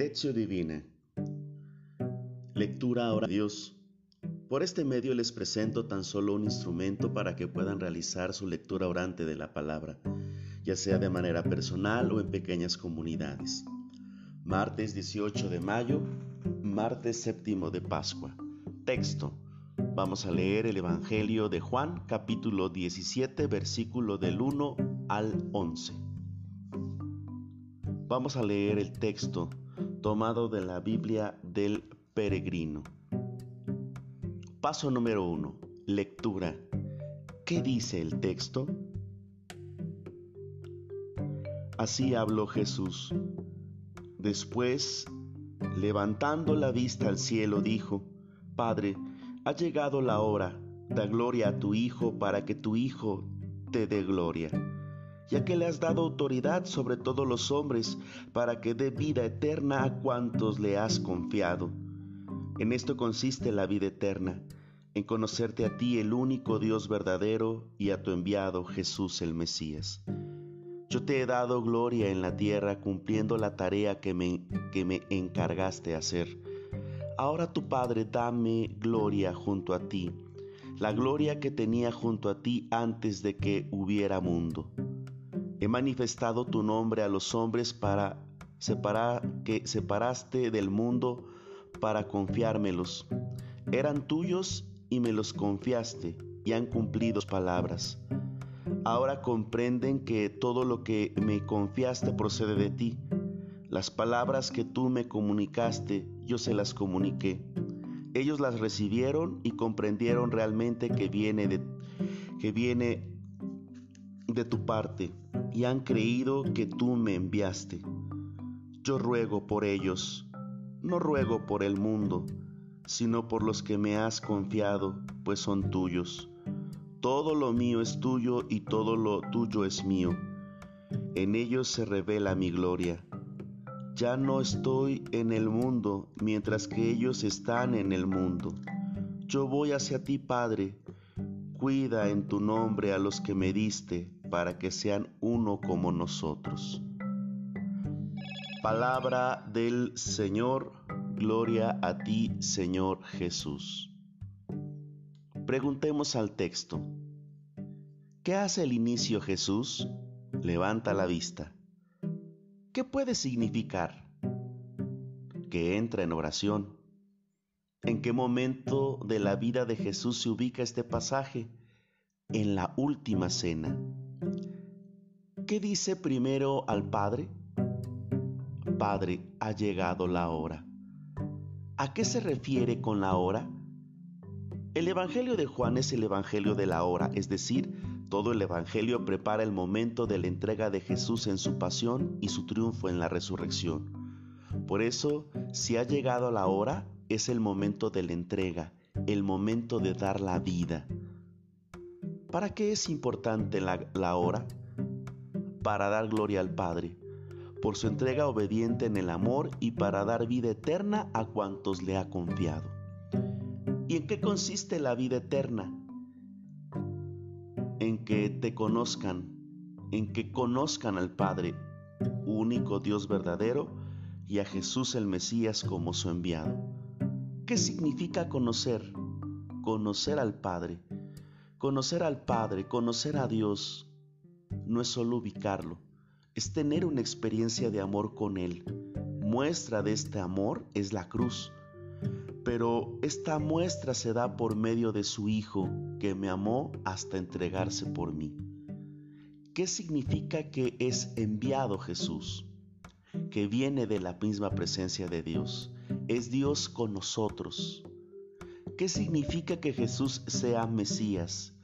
Lección Divina. Lectura ahora Dios. Por este medio les presento tan solo un instrumento para que puedan realizar su lectura orante de la palabra, ya sea de manera personal o en pequeñas comunidades. Martes 18 de mayo, martes séptimo de Pascua. Texto. Vamos a leer el Evangelio de Juan, capítulo 17, versículo del 1 al 11. Vamos a leer el texto tomado de la Biblia del peregrino. Paso número uno. Lectura. ¿Qué dice el texto? Así habló Jesús. Después, levantando la vista al cielo, dijo, Padre, ha llegado la hora, da gloria a tu Hijo para que tu Hijo te dé gloria ya que le has dado autoridad sobre todos los hombres, para que dé vida eterna a cuantos le has confiado. En esto consiste la vida eterna, en conocerte a ti el único Dios verdadero y a tu enviado Jesús el Mesías. Yo te he dado gloria en la tierra cumpliendo la tarea que me, que me encargaste hacer. Ahora tu Padre dame gloria junto a ti, la gloria que tenía junto a ti antes de que hubiera mundo. He manifestado tu nombre a los hombres para separar que separaste del mundo para confiármelos. Eran tuyos y me los confiaste y han cumplido palabras. Ahora comprenden que todo lo que me confiaste procede de ti. Las palabras que tú me comunicaste, yo se las comuniqué. Ellos las recibieron y comprendieron realmente que viene de, que viene de tu parte y han creído que tú me enviaste. Yo ruego por ellos, no ruego por el mundo, sino por los que me has confiado, pues son tuyos. Todo lo mío es tuyo y todo lo tuyo es mío. En ellos se revela mi gloria. Ya no estoy en el mundo mientras que ellos están en el mundo. Yo voy hacia ti, Padre. Cuida en tu nombre a los que me diste para que sean uno como nosotros. Palabra del Señor, gloria a ti Señor Jesús. Preguntemos al texto. ¿Qué hace el inicio Jesús? Levanta la vista. ¿Qué puede significar? Que entra en oración. ¿En qué momento de la vida de Jesús se ubica este pasaje? En la última cena. ¿Qué dice primero al Padre? Padre, ha llegado la hora. ¿A qué se refiere con la hora? El Evangelio de Juan es el Evangelio de la hora, es decir, todo el Evangelio prepara el momento de la entrega de Jesús en su pasión y su triunfo en la resurrección. Por eso, si ha llegado la hora, es el momento de la entrega, el momento de dar la vida. ¿Para qué es importante la, hora? para dar gloria al Padre, por su entrega obediente en el amor y para dar vida eterna a cuantos le ha confiado. ¿Y en qué consiste la vida eterna? En que te conozcan, en que conozcan al Padre, único Dios verdadero, y a Jesús el Mesías como su enviado. ¿Qué significa conocer? Conocer al Padre. Conocer al Padre, conocer a Dios, no es solo ubicarlo, es tener una experiencia de amor con Él. Muestra de este amor es la cruz, pero esta muestra se da por medio de su Hijo, que me amó hasta entregarse por mí. ¿Qué significa que es enviado Jesús? Que viene de la misma presencia de Dios. Es Dios con nosotros. ¿Qué significa que Jesús sea Mesías?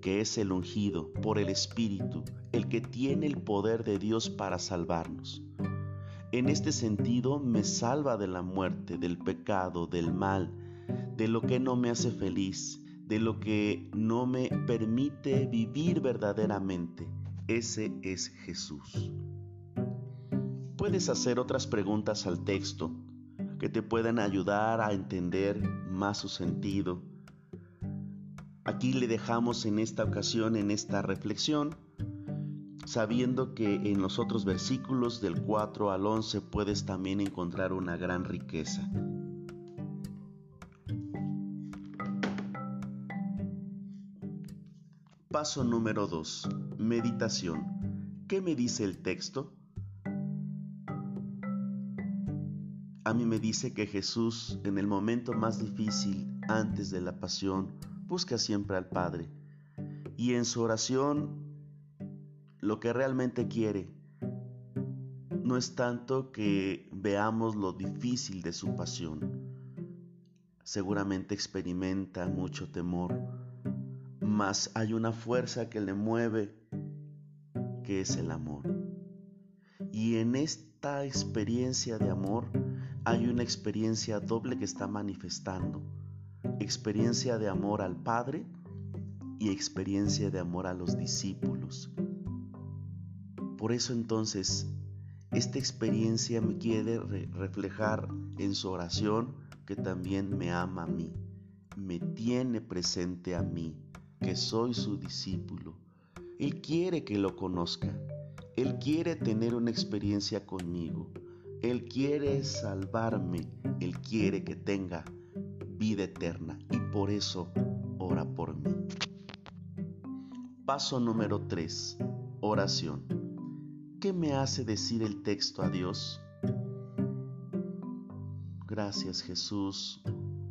que es el ungido por el Espíritu, el que tiene el poder de Dios para salvarnos. En este sentido me salva de la muerte, del pecado, del mal, de lo que no me hace feliz, de lo que no me permite vivir verdaderamente. Ese es Jesús. Puedes hacer otras preguntas al texto que te puedan ayudar a entender más su sentido Aquí le dejamos en esta ocasión, en esta reflexión, sabiendo que en los otros versículos del 4 al 11 puedes también encontrar una gran riqueza. Paso número 2. Meditación. ¿Qué me dice el texto? A mí me dice que Jesús en el momento más difícil antes de la pasión busca siempre al Padre y en su oración lo que realmente quiere no es tanto que veamos lo difícil de su pasión. Seguramente experimenta mucho temor, mas hay una fuerza que le mueve, que es el amor. Y en esta experiencia de amor hay una experiencia doble que está manifestando. Experiencia de amor al Padre y experiencia de amor a los discípulos. Por eso entonces, esta experiencia me quiere reflejar en su oración que también me ama a mí, me tiene presente a mí, que soy su discípulo. Él quiere que lo conozca, Él quiere tener una experiencia conmigo, Él quiere salvarme, Él quiere que tenga vida eterna y por eso ora por mí. Paso número 3. Oración. ¿Qué me hace decir el texto a Dios? Gracias Jesús,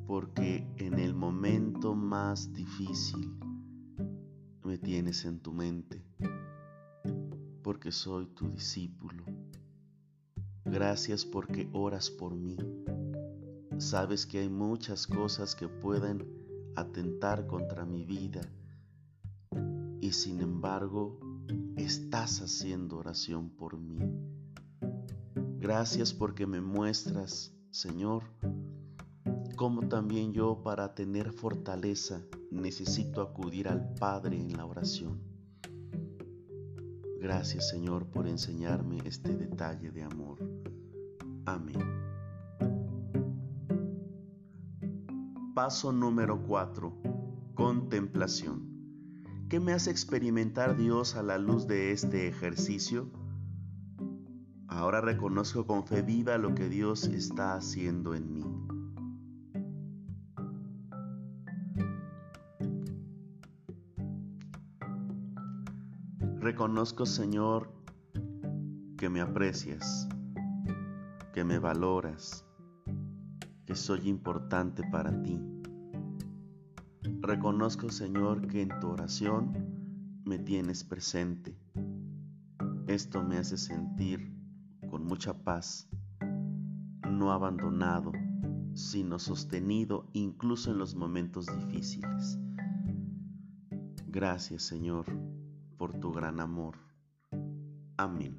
porque en el momento más difícil me tienes en tu mente, porque soy tu discípulo. Gracias porque oras por mí. Sabes que hay muchas cosas que pueden atentar contra mi vida y sin embargo estás haciendo oración por mí. Gracias porque me muestras, Señor, cómo también yo para tener fortaleza necesito acudir al Padre en la oración. Gracias, Señor, por enseñarme este detalle de amor. Amén. Paso número 4. Contemplación. ¿Qué me hace experimentar Dios a la luz de este ejercicio? Ahora reconozco con fe viva lo que Dios está haciendo en mí. Reconozco, Señor, que me aprecias, que me valoras, que soy importante para ti Reconozco, Señor, que en tu oración me tienes presente. Esto me hace sentir con mucha paz, no abandonado, sino sostenido incluso en los momentos difíciles. Gracias, Señor, por tu gran amor. Amén.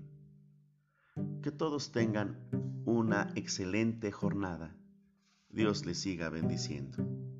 Que todos tengan una excelente jornada. Dios les siga bendiciendo.